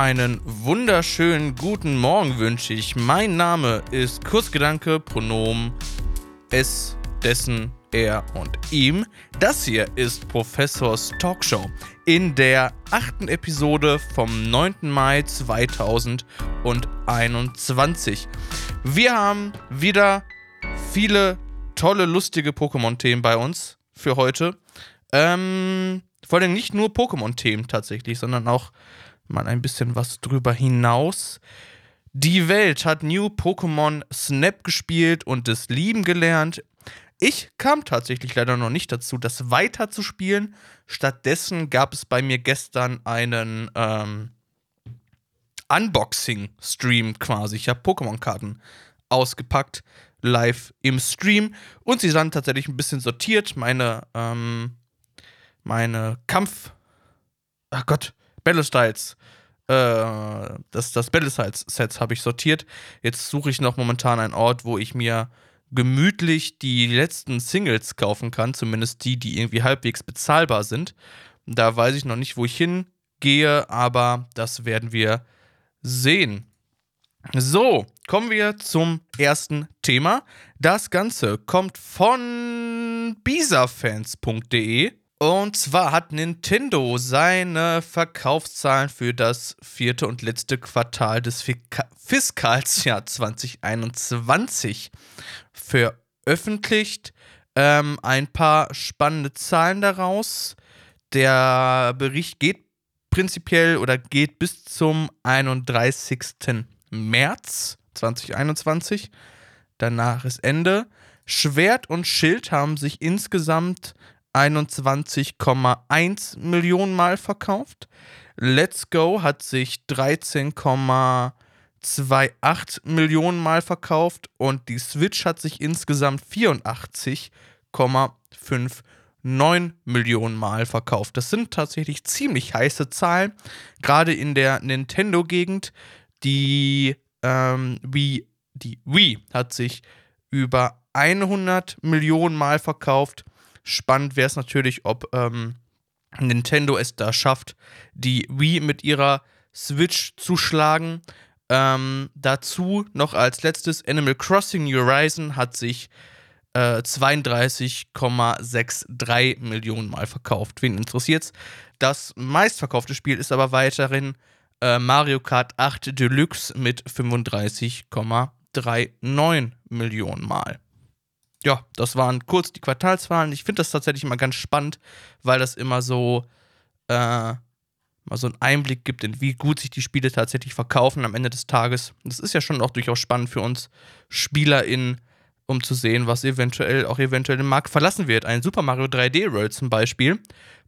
Einen wunderschönen guten Morgen wünsche ich. Mein Name ist Kurzgedanke, Pronomen es, dessen, er und ihm. Das hier ist Professors Talkshow in der achten Episode vom 9. Mai 2021. Wir haben wieder viele tolle, lustige Pokémon-Themen bei uns für heute. Ähm, vor allem nicht nur Pokémon-Themen tatsächlich, sondern auch mal ein bisschen was drüber hinaus. Die Welt hat New Pokémon Snap gespielt und es lieben gelernt. Ich kam tatsächlich leider noch nicht dazu, das weiter zu spielen. Stattdessen gab es bei mir gestern einen ähm, Unboxing-Stream quasi. Ich habe Pokémon-Karten ausgepackt, live im Stream. Und sie sind tatsächlich ein bisschen sortiert. Meine, ähm, meine Kampf. Ach Gott, Battle Styles äh, das, das Battle-Sets habe ich sortiert. Jetzt suche ich noch momentan einen Ort, wo ich mir gemütlich die letzten Singles kaufen kann, zumindest die, die irgendwie halbwegs bezahlbar sind. Da weiß ich noch nicht, wo ich hingehe, aber das werden wir sehen. So, kommen wir zum ersten Thema. Das Ganze kommt von bisafans.de. Und zwar hat Nintendo seine Verkaufszahlen für das vierte und letzte Quartal des Fiskalsjahr 2021 veröffentlicht. Ähm, ein paar spannende Zahlen daraus. Der Bericht geht prinzipiell oder geht bis zum 31. März 2021. Danach ist Ende. Schwert und Schild haben sich insgesamt 21,1 Millionen Mal verkauft. Let's Go hat sich 13,28 Millionen Mal verkauft und die Switch hat sich insgesamt 84,59 Millionen Mal verkauft. Das sind tatsächlich ziemlich heiße Zahlen, gerade in der Nintendo-Gegend. Die, ähm, die Wii hat sich über 100 Millionen Mal verkauft Spannend wäre es natürlich, ob ähm, Nintendo es da schafft, die Wii mit ihrer Switch zu schlagen. Ähm, dazu noch als letztes Animal Crossing Horizon hat sich äh, 32,63 Millionen Mal verkauft. Wen interessiert's? Das meistverkaufte Spiel ist aber weiterhin äh, Mario Kart 8 Deluxe mit 35,39 Millionen Mal ja, das waren kurz die Quartalszahlen. Ich finde das tatsächlich immer ganz spannend, weil das immer so äh, mal so einen Einblick gibt, in wie gut sich die Spiele tatsächlich verkaufen am Ende des Tages. Das ist ja schon auch durchaus spannend für uns SpielerInnen, um zu sehen, was eventuell auch eventuell den Markt verlassen wird. Ein Super Mario 3D World zum Beispiel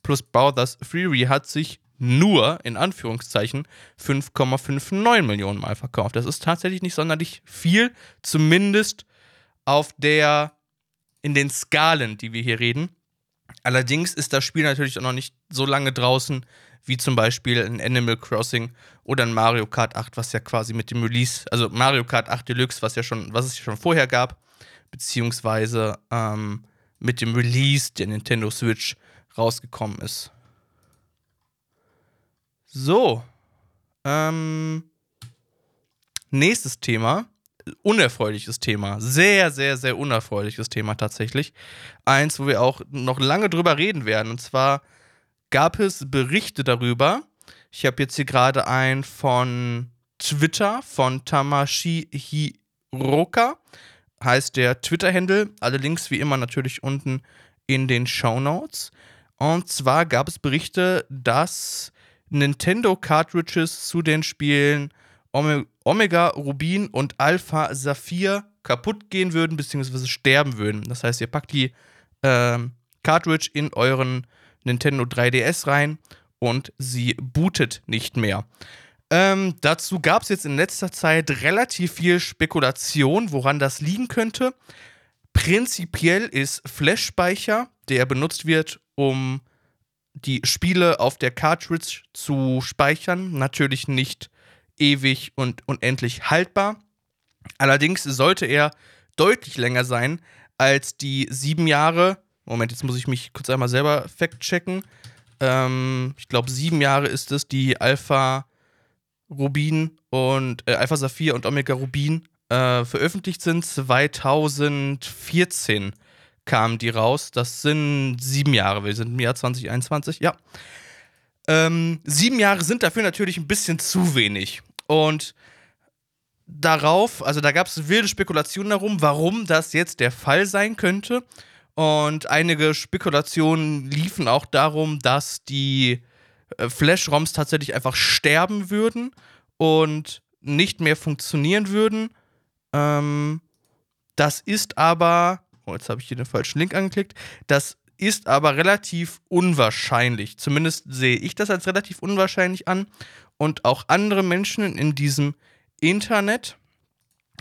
plus Bowser's Fury hat sich nur in Anführungszeichen 5,59 Millionen Mal verkauft. Das ist tatsächlich nicht sonderlich viel, zumindest auf der in den Skalen, die wir hier reden. Allerdings ist das Spiel natürlich auch noch nicht so lange draußen wie zum Beispiel ein Animal Crossing oder ein Mario Kart 8, was ja quasi mit dem Release, also Mario Kart 8 Deluxe, was ja schon, was es schon vorher gab, beziehungsweise ähm, mit dem Release der Nintendo Switch rausgekommen ist. So. Ähm, nächstes Thema unerfreuliches Thema. Sehr, sehr, sehr unerfreuliches Thema tatsächlich. Eins, wo wir auch noch lange drüber reden werden. Und zwar gab es Berichte darüber. Ich habe jetzt hier gerade einen von Twitter von Tamashi Hiroka. Heißt der Twitter-Handle. Alle Links wie immer natürlich unten in den Show Notes. Und zwar gab es Berichte, dass Nintendo Cartridges zu den Spielen Omega Rubin und Alpha Saphir kaputt gehen würden, beziehungsweise sterben würden. Das heißt, ihr packt die äh, Cartridge in euren Nintendo 3DS rein und sie bootet nicht mehr. Ähm, dazu gab es jetzt in letzter Zeit relativ viel Spekulation, woran das liegen könnte. Prinzipiell ist Flash-Speicher, der benutzt wird, um die Spiele auf der Cartridge zu speichern, natürlich nicht ewig und unendlich haltbar. Allerdings sollte er deutlich länger sein als die sieben Jahre. Moment, jetzt muss ich mich kurz einmal selber fact-checken. Ähm, ich glaube, sieben Jahre ist es, die Alpha Rubin und äh, Alpha Saphir und Omega Rubin äh, veröffentlicht sind. 2014 kamen die raus. Das sind sieben Jahre. Wir sind im Jahr 2021, ja. Ähm, sieben Jahre sind dafür natürlich ein bisschen zu wenig. Und darauf, also da gab es wilde Spekulationen darum, warum das jetzt der Fall sein könnte. Und einige Spekulationen liefen auch darum, dass die äh, Flash-ROMs tatsächlich einfach sterben würden und nicht mehr funktionieren würden. Ähm, das ist aber, oh, jetzt habe ich hier den falschen Link angeklickt, das ist aber relativ unwahrscheinlich. Zumindest sehe ich das als relativ unwahrscheinlich an. Und auch andere Menschen in diesem Internet.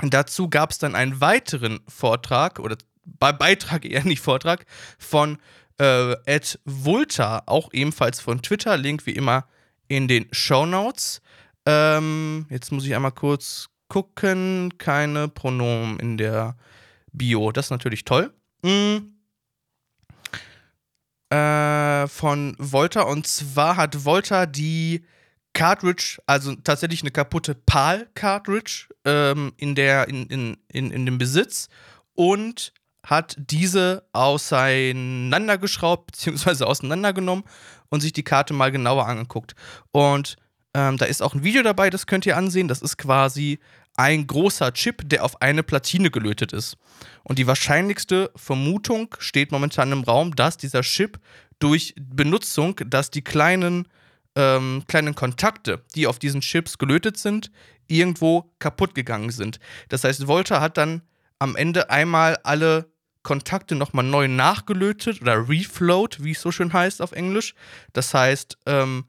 Dazu gab es dann einen weiteren Vortrag oder Beitrag eher nicht Vortrag von äh, Ed Vulta, auch ebenfalls von Twitter, Link wie immer in den Show Notes. Ähm, jetzt muss ich einmal kurz gucken, keine Pronomen in der Bio, das ist natürlich toll. Mhm. Äh, von Volta und zwar hat Volta die Cartridge, also tatsächlich eine kaputte PAL-Cartridge ähm, in, in, in, in, in dem Besitz und hat diese auseinandergeschraubt bzw. auseinandergenommen und sich die Karte mal genauer angeguckt. Und ähm, da ist auch ein Video dabei, das könnt ihr ansehen. Das ist quasi ein großer Chip, der auf eine Platine gelötet ist. Und die wahrscheinlichste Vermutung steht momentan im Raum, dass dieser Chip durch Benutzung, dass die kleinen, ähm, kleinen Kontakte, die auf diesen Chips gelötet sind, irgendwo kaputt gegangen sind. Das heißt, Volta hat dann am Ende einmal alle Kontakte nochmal neu nachgelötet oder reflowed, wie es so schön heißt auf Englisch. Das heißt, ähm,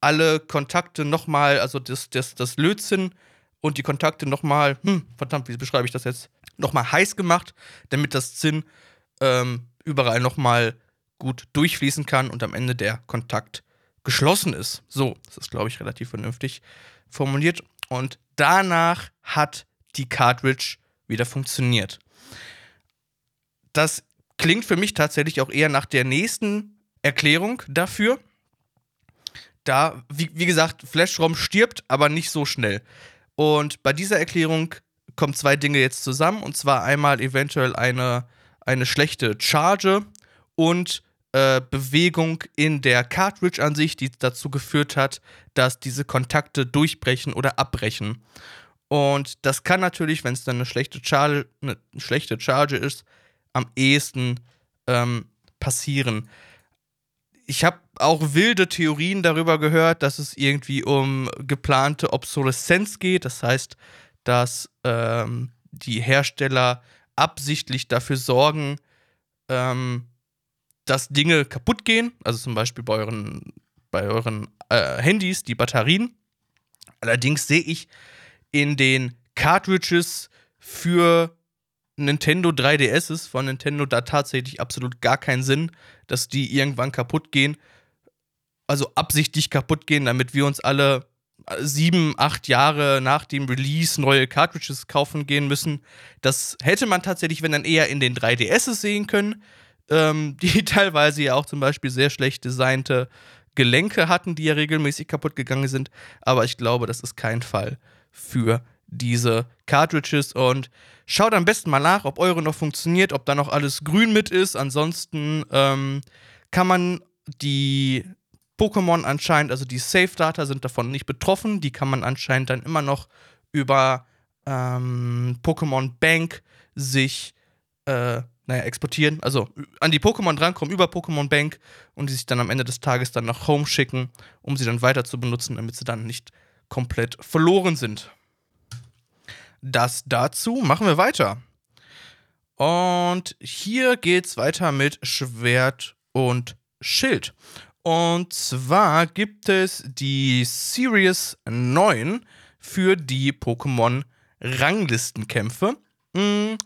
alle Kontakte nochmal, also das, das, das Lötzinn und die Kontakte nochmal, hm, verdammt, wie beschreibe ich das jetzt? Nochmal heiß gemacht, damit das Zinn ähm, überall nochmal gut durchfließen kann und am Ende der Kontakt geschlossen ist. So, das ist, glaube ich, relativ vernünftig formuliert. Und danach hat die Cartridge wieder funktioniert. Das klingt für mich tatsächlich auch eher nach der nächsten Erklärung dafür. Da, wie, wie gesagt, Flash-ROM stirbt, aber nicht so schnell. Und bei dieser Erklärung kommen zwei Dinge jetzt zusammen. Und zwar einmal eventuell eine, eine schlechte Charge und äh, Bewegung in der Cartridge an sich, die dazu geführt hat, dass diese Kontakte durchbrechen oder abbrechen. Und das kann natürlich, wenn es dann eine schlechte Charge, eine schlechte Charge ist, am ehesten ähm, passieren. Ich habe auch wilde Theorien darüber gehört, dass es irgendwie um geplante Obsoleszenz geht. Das heißt, dass ähm, die Hersteller absichtlich dafür sorgen, ähm, dass Dinge kaputt gehen. Also zum Beispiel bei euren, bei euren äh, Handys die Batterien. Allerdings sehe ich in den Cartridges für Nintendo 3DSs von Nintendo da tatsächlich absolut gar keinen Sinn, dass die irgendwann kaputt gehen. Also absichtlich kaputt gehen, damit wir uns alle sieben, acht Jahre nach dem Release neue Cartridges kaufen gehen müssen. Das hätte man tatsächlich, wenn dann eher in den 3DSs sehen können, ähm, die teilweise ja auch zum Beispiel sehr schlecht designte Gelenke hatten, die ja regelmäßig kaputt gegangen sind. Aber ich glaube, das ist kein Fall für diese Cartridges und schaut am besten mal nach, ob eure noch funktioniert, ob da noch alles grün mit ist. Ansonsten ähm, kann man die Pokémon anscheinend, also die Safe-Data sind davon nicht betroffen. Die kann man anscheinend dann immer noch über ähm, Pokémon Bank sich äh, naja, exportieren, also an die Pokémon drankommen über Pokémon Bank und die sich dann am Ende des Tages dann nach Home schicken, um sie dann weiter zu benutzen, damit sie dann nicht komplett verloren sind. Das dazu machen wir weiter. Und hier geht's weiter mit Schwert und Schild. Und zwar gibt es die Series 9 für die Pokémon Ranglistenkämpfe. Mm,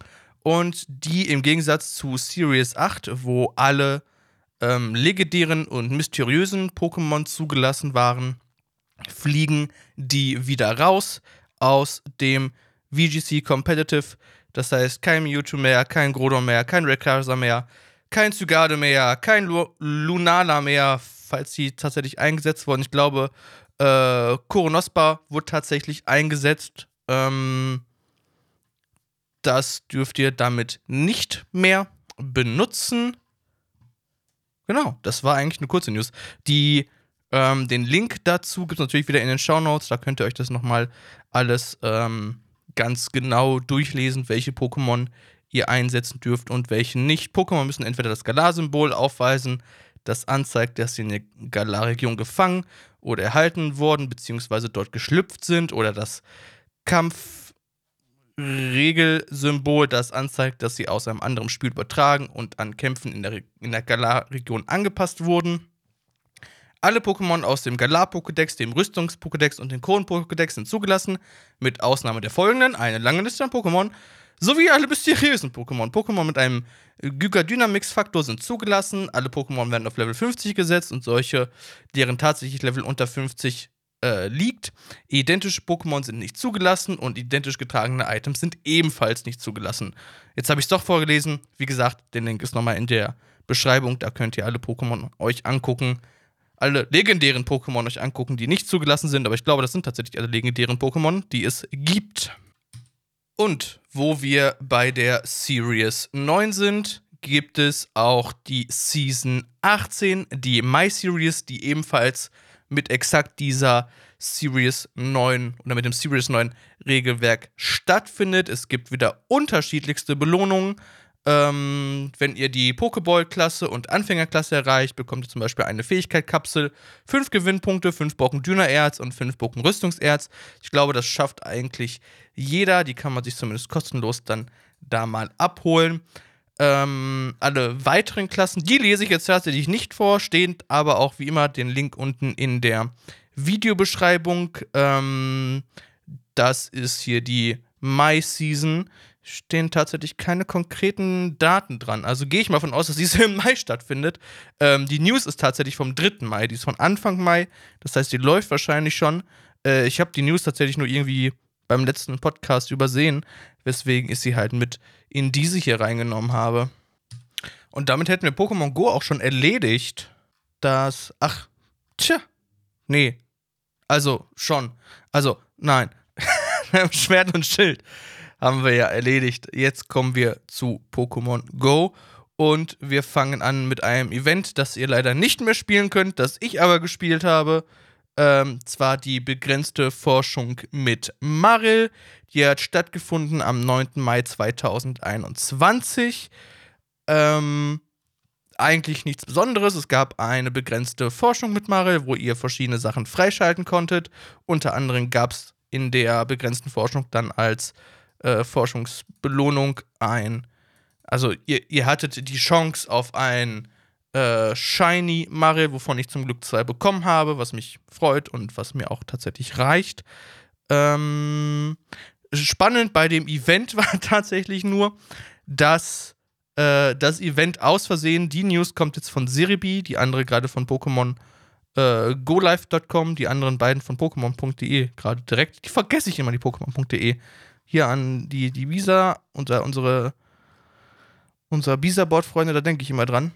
und die im Gegensatz zu Series 8, wo alle ähm, legendären und mysteriösen Pokémon zugelassen waren, fliegen die wieder raus aus dem VGC Competitive. Das heißt, kein Mewtwo mehr, kein Groudon mehr, kein Rayquaza mehr, kein Zygade mehr, kein Lu Lunala mehr, falls sie tatsächlich eingesetzt wurden. Ich glaube, Äh, Koronospa wurde tatsächlich eingesetzt. Ähm, das dürft ihr damit nicht mehr benutzen. Genau, das war eigentlich eine kurze News. Die, ähm, den Link dazu gibt es natürlich wieder in den Show Notes. Da könnt ihr euch das nochmal alles ähm, ganz genau durchlesen, welche Pokémon ihr einsetzen dürft und welche nicht. Pokémon müssen entweder das Galar-Symbol aufweisen, das anzeigt, dass sie in der Galar-Region gefangen oder erhalten worden, beziehungsweise dort geschlüpft sind, oder das Kampfregelsymbol, das anzeigt, dass sie aus einem anderen Spiel übertragen und an Kämpfen in der, in der Galar-Region angepasst wurden. Alle Pokémon aus dem Galar-Pokédex, dem Rüstungs-Pokédex und dem Kronen-Pokédex sind zugelassen, mit Ausnahme der folgenden: eine lange Liste an Pokémon, sowie alle mysteriösen Pokémon. Pokémon mit einem Gyga-Dynamix-Faktor sind zugelassen. Alle Pokémon werden auf Level 50 gesetzt und solche, deren tatsächlich Level unter 50 äh, liegt. Identische Pokémon sind nicht zugelassen und identisch getragene Items sind ebenfalls nicht zugelassen. Jetzt habe ich es doch vorgelesen. Wie gesagt, der Link ist nochmal in der Beschreibung. Da könnt ihr alle Pokémon euch angucken alle legendären Pokémon euch angucken, die nicht zugelassen sind, aber ich glaube, das sind tatsächlich alle legendären Pokémon, die es gibt. Und wo wir bei der Series 9 sind, gibt es auch die Season 18, die My Series, die ebenfalls mit exakt dieser Series 9 oder mit dem Series 9 Regelwerk stattfindet. Es gibt wieder unterschiedlichste Belohnungen. Ähm, wenn ihr die Pokéball-Klasse und Anfängerklasse erreicht, bekommt ihr zum Beispiel eine Fähigkeit-Kapsel, 5 Gewinnpunkte, 5 Bocken Dünnererz und 5 Bocken Rüstungserz. Ich glaube, das schafft eigentlich jeder. Die kann man sich zumindest kostenlos dann da mal abholen. Ähm, alle weiteren Klassen, die lese ich jetzt tatsächlich nicht vor, stehen aber auch wie immer den Link unten in der Videobeschreibung. Ähm, das ist hier die My Season stehen tatsächlich keine konkreten Daten dran. Also gehe ich mal von aus, dass diese im Mai stattfindet. Ähm, die News ist tatsächlich vom 3. Mai, die ist von Anfang Mai. Das heißt, die läuft wahrscheinlich schon. Äh, ich habe die News tatsächlich nur irgendwie beim letzten Podcast übersehen, weswegen ich sie halt mit in diese hier reingenommen habe. Und damit hätten wir Pokémon Go auch schon erledigt. Das. Ach, tja. Nee. Also, schon. Also, nein. Schwert und Schild haben wir ja erledigt. Jetzt kommen wir zu Pokémon Go. Und wir fangen an mit einem Event, das ihr leider nicht mehr spielen könnt, das ich aber gespielt habe. Ähm, zwar die begrenzte Forschung mit Maril. Die hat stattgefunden am 9. Mai 2021. Ähm, eigentlich nichts Besonderes. Es gab eine begrenzte Forschung mit Maril, wo ihr verschiedene Sachen freischalten konntet. Unter anderem gab es in der begrenzten Forschung dann als äh, Forschungsbelohnung ein. Also ihr, ihr hattet die Chance auf ein äh, Shiny Maril, wovon ich zum Glück zwei bekommen habe, was mich freut und was mir auch tatsächlich reicht. Ähm, spannend bei dem Event war tatsächlich nur, dass äh, das Event aus Versehen, die News kommt jetzt von Siribi, die andere gerade von Pokémon äh, GoLive.com, die anderen beiden von Pokémon.de gerade direkt. Die vergesse ich immer, die Pokémon.de hier an die, die Visa, unser, unsere, unser Visa-Board-Freunde, da denke ich immer dran.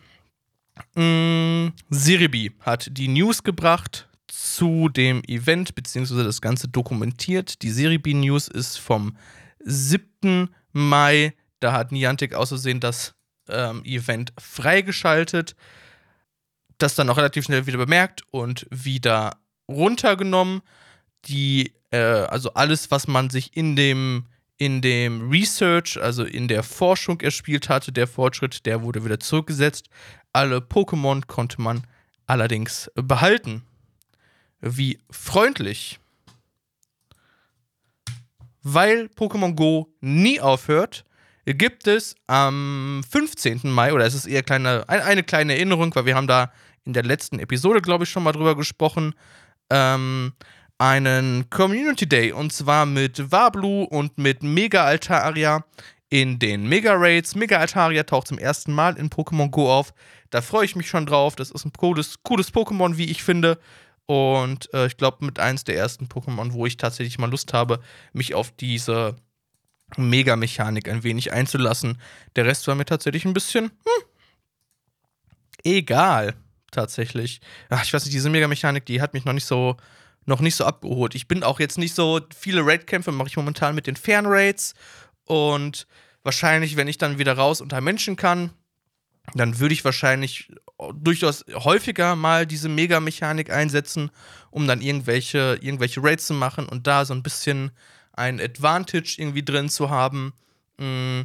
Mm, Siribi hat die News gebracht zu dem Event, beziehungsweise das Ganze dokumentiert. Die Siribi News ist vom 7. Mai. Da hat Niantic außersehen das ähm, Event freigeschaltet. Das dann auch relativ schnell wieder bemerkt und wieder runtergenommen. Die äh, also alles, was man sich in dem, in dem Research, also in der Forschung erspielt hatte, der Fortschritt, der wurde wieder zurückgesetzt. Alle Pokémon konnte man allerdings behalten. Wie freundlich. Weil Pokémon Go nie aufhört, gibt es am 15. Mai, oder es ist eher kleine, eine kleine Erinnerung, weil wir haben da in der letzten Episode, glaube ich, schon mal drüber gesprochen, ähm, einen Community Day und zwar mit Wablu und mit Mega Altaria in den Mega Raids. Mega Altaria taucht zum ersten Mal in Pokémon Go auf. Da freue ich mich schon drauf. Das ist ein cooles, cooles Pokémon, wie ich finde. Und äh, ich glaube, mit eins der ersten Pokémon, wo ich tatsächlich mal Lust habe, mich auf diese Mega-Mechanik ein wenig einzulassen. Der Rest war mir tatsächlich ein bisschen hm, egal, tatsächlich. Ach, ich weiß nicht, diese Mega-Mechanik, die hat mich noch nicht so noch nicht so abgeholt. Ich bin auch jetzt nicht so, viele Raid-Kämpfe mache ich momentan mit den Fernraids und wahrscheinlich, wenn ich dann wieder raus unter Menschen kann, dann würde ich wahrscheinlich durchaus häufiger mal diese Mega-Mechanik einsetzen, um dann irgendwelche, irgendwelche Raids zu machen und da so ein bisschen ein Advantage irgendwie drin zu haben. Mm,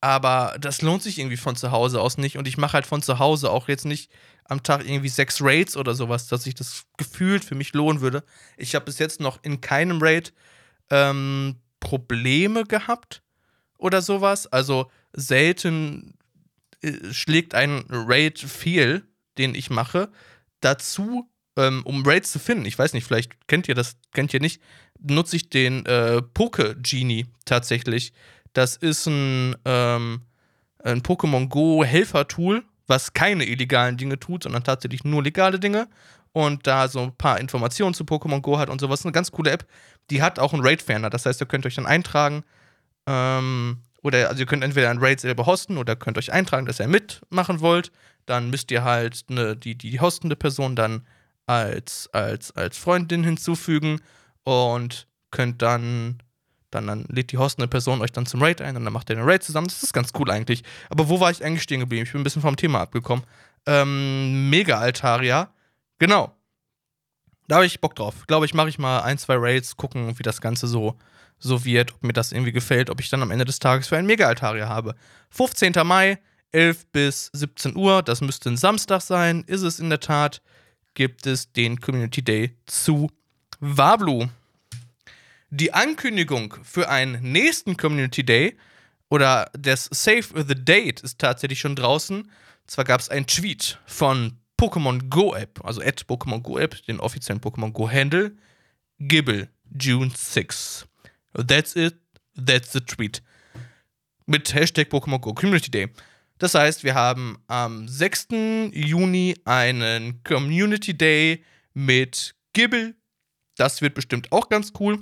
aber das lohnt sich irgendwie von zu Hause aus nicht und ich mache halt von zu Hause auch jetzt nicht am Tag irgendwie sechs Raids oder sowas, dass sich das gefühlt für mich lohnen würde. Ich habe bis jetzt noch in keinem Raid ähm, Probleme gehabt oder sowas. Also selten äh, schlägt ein Raid fehl, den ich mache, dazu, ähm, um Raids zu finden. Ich weiß nicht, vielleicht kennt ihr das, kennt ihr nicht, nutze ich den äh, Poke Genie tatsächlich. Das ist ein, ähm, ein Pokémon Go Helfer-Tool, was keine illegalen Dinge tut, sondern tatsächlich nur legale Dinge. Und da so ein paar Informationen zu Pokémon Go hat und sowas. Eine ganz coole App. Die hat auch einen Raid-Ferner. Das heißt, ihr könnt euch dann eintragen. Ähm, oder also ihr könnt entweder ein Raid selber hosten oder könnt euch eintragen, dass ihr mitmachen wollt. Dann müsst ihr halt ne, die, die hostende Person dann als, als, als Freundin hinzufügen und könnt dann, dann, dann lädt die hostende Person euch dann zum Raid ein und dann macht ihr den Raid zusammen. Das ist ganz cool eigentlich. Aber wo war ich eigentlich stehen geblieben? Ich bin ein bisschen vom Thema abgekommen. Ähm, Mega Altaria. Genau. Da habe ich Bock drauf. Glaube ich, mache ich mal ein, zwei Raids, gucken, wie das Ganze so so wird, ob mir das irgendwie gefällt, ob ich dann am Ende des Tages für einen Mega-Altaria habe. 15. Mai, 11 bis 17 Uhr, das müsste ein Samstag sein, ist es in der Tat, gibt es den Community Day zu Wablu. Die Ankündigung für einen nächsten Community Day oder das Save the Date ist tatsächlich schon draußen. Zwar gab es einen Tweet von Pokémon Go App, also at Pokémon Go App, den offiziellen Pokémon Go Handle, Gibble, June 6. That's it, that's the tweet. Mit Hashtag Pokémon Go Community Day. Das heißt, wir haben am 6. Juni einen Community Day mit Gibble. Das wird bestimmt auch ganz cool.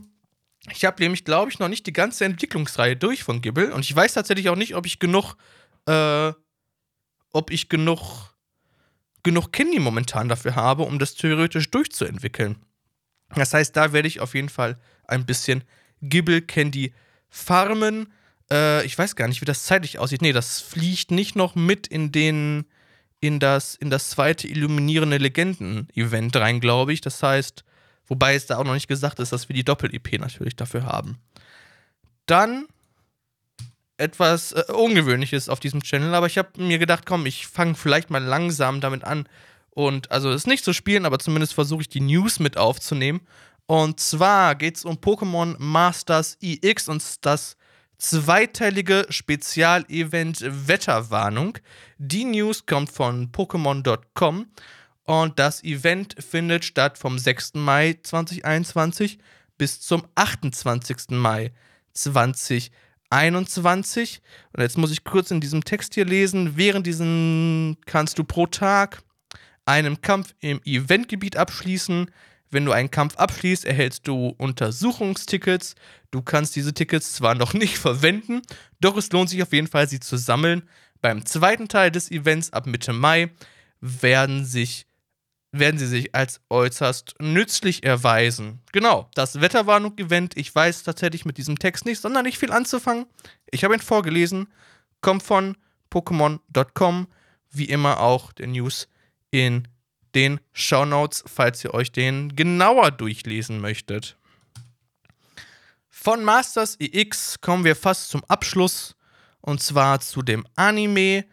Ich habe nämlich, glaube ich, noch nicht die ganze Entwicklungsreihe durch von Gibble und ich weiß tatsächlich auch nicht, ob ich genug, äh, ob ich genug, genug Candy momentan dafür habe, um das theoretisch durchzuentwickeln. Das heißt, da werde ich auf jeden Fall ein bisschen Gibble Candy farmen. Äh, ich weiß gar nicht, wie das zeitlich aussieht. Nee, das fliegt nicht noch mit in den in das, in das zweite Illuminierende Legenden-Event rein, glaube ich. Das heißt, wobei es da auch noch nicht gesagt ist, dass wir die Doppel-EP natürlich dafür haben. Dann etwas äh, Ungewöhnliches auf diesem Channel, aber ich habe mir gedacht, komm, ich fange vielleicht mal langsam damit an. Und also es nicht zu spielen, aber zumindest versuche ich die News mit aufzunehmen. Und zwar geht es um Pokémon Masters EX und das zweiteilige Spezialevent Wetterwarnung. Die News kommt von Pokémon.com und das Event findet statt vom 6. Mai 2021 bis zum 28. Mai 2021. Und jetzt muss ich kurz in diesem Text hier lesen. Während diesen kannst du pro Tag einen Kampf im Eventgebiet abschließen. Wenn du einen Kampf abschließt, erhältst du Untersuchungstickets. Du kannst diese Tickets zwar noch nicht verwenden, doch es lohnt sich auf jeden Fall, sie zu sammeln. Beim zweiten Teil des Events ab Mitte Mai werden, sich, werden sie sich als äußerst nützlich erweisen. Genau, das Wetterwarnung-Event. Ich weiß tatsächlich mit diesem Text nicht sonderlich viel anzufangen. Ich habe ihn vorgelesen. Kommt von Pokémon.com. Wie immer auch der News in den Shownotes, falls ihr euch den genauer durchlesen möchtet. Von Masters EX kommen wir fast zum Abschluss und zwar zu dem Anime.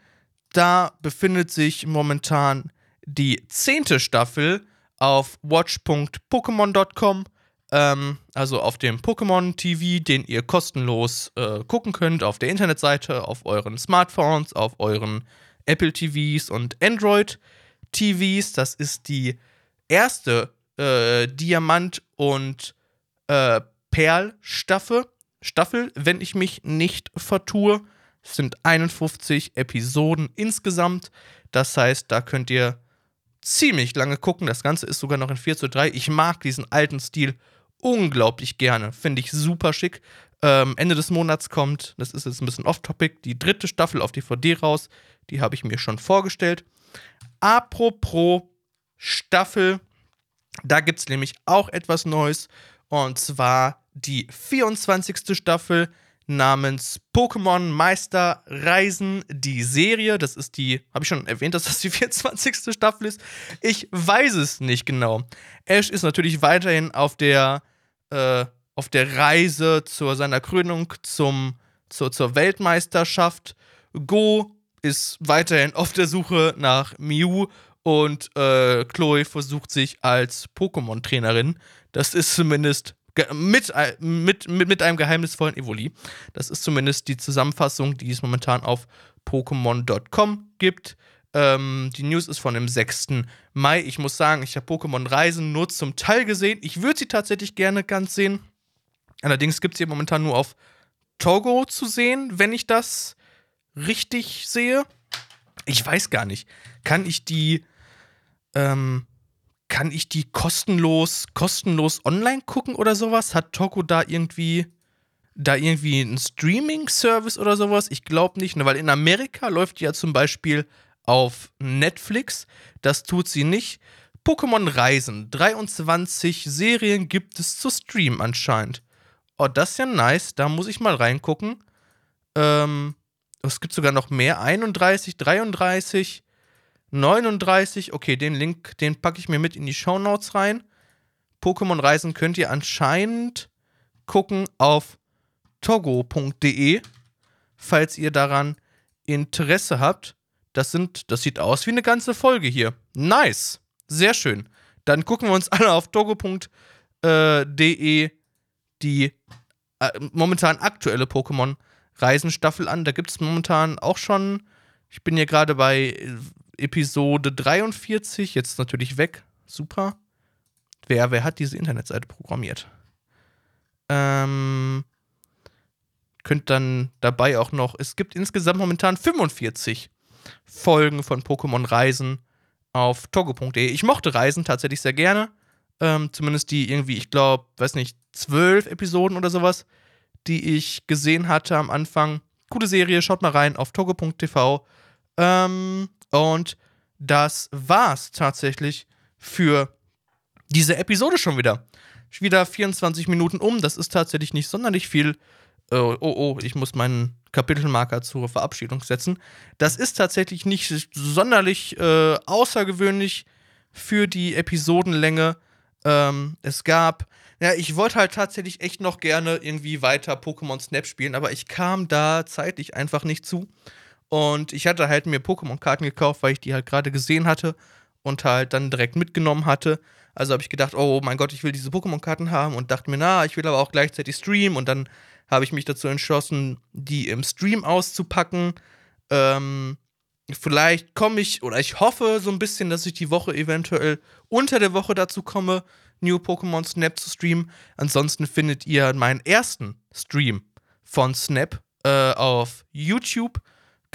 Da befindet sich momentan die zehnte Staffel auf watch.pokémon.com, ähm, also auf dem Pokémon TV, den ihr kostenlos äh, gucken könnt auf der Internetseite, auf euren Smartphones, auf euren Apple TVs und Android. TVs. Das ist die erste äh, Diamant- und äh, Perl-Staffel, Staffel, wenn ich mich nicht vertue. Es sind 51 Episoden insgesamt. Das heißt, da könnt ihr ziemlich lange gucken. Das Ganze ist sogar noch in 4 zu 3. Ich mag diesen alten Stil unglaublich gerne. Finde ich super schick. Ähm, Ende des Monats kommt, das ist jetzt ein bisschen off-topic, die dritte Staffel auf DVD raus. Die habe ich mir schon vorgestellt. Apropos Staffel, Da gibt es nämlich auch etwas Neues. Und zwar die 24. Staffel namens Pokémon Meister Reisen, die Serie. Das ist die, habe ich schon erwähnt, dass das die 24. Staffel ist? Ich weiß es nicht genau. Ash ist natürlich weiterhin auf der, äh, auf der Reise zu seiner Krönung zum, zur, zur Weltmeisterschaft. Go ist weiterhin auf der Suche nach Mew und äh, Chloe versucht sich als Pokémon-Trainerin. Das ist zumindest mit, mit, mit, mit einem geheimnisvollen Evoli. Das ist zumindest die Zusammenfassung, die es momentan auf Pokémon.com gibt. Ähm, die News ist von dem 6. Mai. Ich muss sagen, ich habe Pokémon Reisen nur zum Teil gesehen. Ich würde sie tatsächlich gerne ganz sehen. Allerdings gibt es sie momentan nur auf Togo zu sehen, wenn ich das richtig sehe. Ich weiß gar nicht. Kann ich die ähm, kann ich die kostenlos, kostenlos online gucken oder sowas? Hat Toko da irgendwie, da irgendwie einen Streaming-Service oder sowas? Ich glaube nicht, ne? weil in Amerika läuft die ja zum Beispiel auf Netflix. Das tut sie nicht. Pokémon Reisen. 23 Serien gibt es zu streamen anscheinend. Oh, das ist ja nice. Da muss ich mal reingucken. Ähm, es gibt sogar noch mehr. 31, 33. 39, okay, den Link, den packe ich mir mit in die Show Notes rein. Pokémon Reisen könnt ihr anscheinend gucken auf togo.de, falls ihr daran Interesse habt. Das sind, das sieht aus wie eine ganze Folge hier. Nice. Sehr schön. Dann gucken wir uns alle auf togo.de die äh, momentan aktuelle Pokémon Reisenstaffel an. Da gibt es momentan auch schon, ich bin hier gerade bei Episode 43, jetzt natürlich weg. Super. Wer, wer hat diese Internetseite programmiert? Ähm, könnt dann dabei auch noch, es gibt insgesamt momentan 45 Folgen von Pokémon Reisen auf togo.de. Ich mochte Reisen tatsächlich sehr gerne. Ähm, zumindest die irgendwie, ich glaube, weiß nicht, zwölf Episoden oder sowas, die ich gesehen hatte am Anfang. Gute Serie, schaut mal rein auf togo.tv. Ähm, und das war's tatsächlich für diese Episode schon wieder. Wieder 24 Minuten um, das ist tatsächlich nicht sonderlich viel. Oh, oh, oh, ich muss meinen Kapitelmarker zur Verabschiedung setzen. Das ist tatsächlich nicht sonderlich äh, außergewöhnlich für die Episodenlänge. Ähm, es gab, ja, ich wollte halt tatsächlich echt noch gerne irgendwie weiter Pokémon Snap spielen, aber ich kam da zeitlich einfach nicht zu. Und ich hatte halt mir Pokémon-Karten gekauft, weil ich die halt gerade gesehen hatte und halt dann direkt mitgenommen hatte. Also habe ich gedacht, oh mein Gott, ich will diese Pokémon-Karten haben und dachte mir, na, ich will aber auch gleichzeitig streamen. Und dann habe ich mich dazu entschlossen, die im Stream auszupacken. Ähm, vielleicht komme ich, oder ich hoffe so ein bisschen, dass ich die Woche eventuell unter der Woche dazu komme, New Pokémon Snap zu streamen. Ansonsten findet ihr meinen ersten Stream von Snap äh, auf YouTube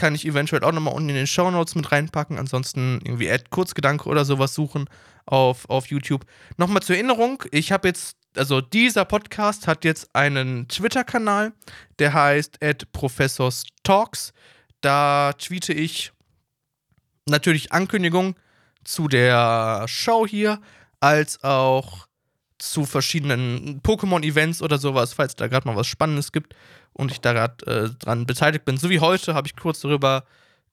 kann ich eventuell auch nochmal unten in den Show Notes mit reinpacken. Ansonsten irgendwie Ad Kurzgedanke oder sowas suchen auf, auf YouTube. Nochmal zur Erinnerung, ich habe jetzt, also dieser Podcast hat jetzt einen Twitter-Kanal, der heißt Professors Talks. Da tweete ich natürlich Ankündigungen zu der Show hier, als auch zu verschiedenen Pokémon-Events oder sowas, falls da gerade mal was Spannendes gibt und ich da gerade äh, dran beteiligt bin. So wie heute habe ich kurz darüber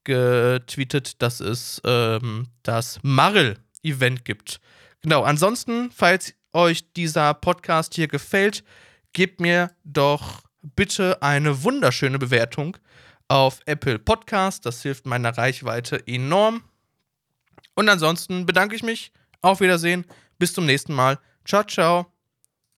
getweetet, dass es ähm, das Marl-Event gibt. Genau, ansonsten, falls euch dieser Podcast hier gefällt, gebt mir doch bitte eine wunderschöne Bewertung auf Apple Podcast. Das hilft meiner Reichweite enorm. Und ansonsten bedanke ich mich. Auf Wiedersehen. Bis zum nächsten Mal. Ciao, ciao.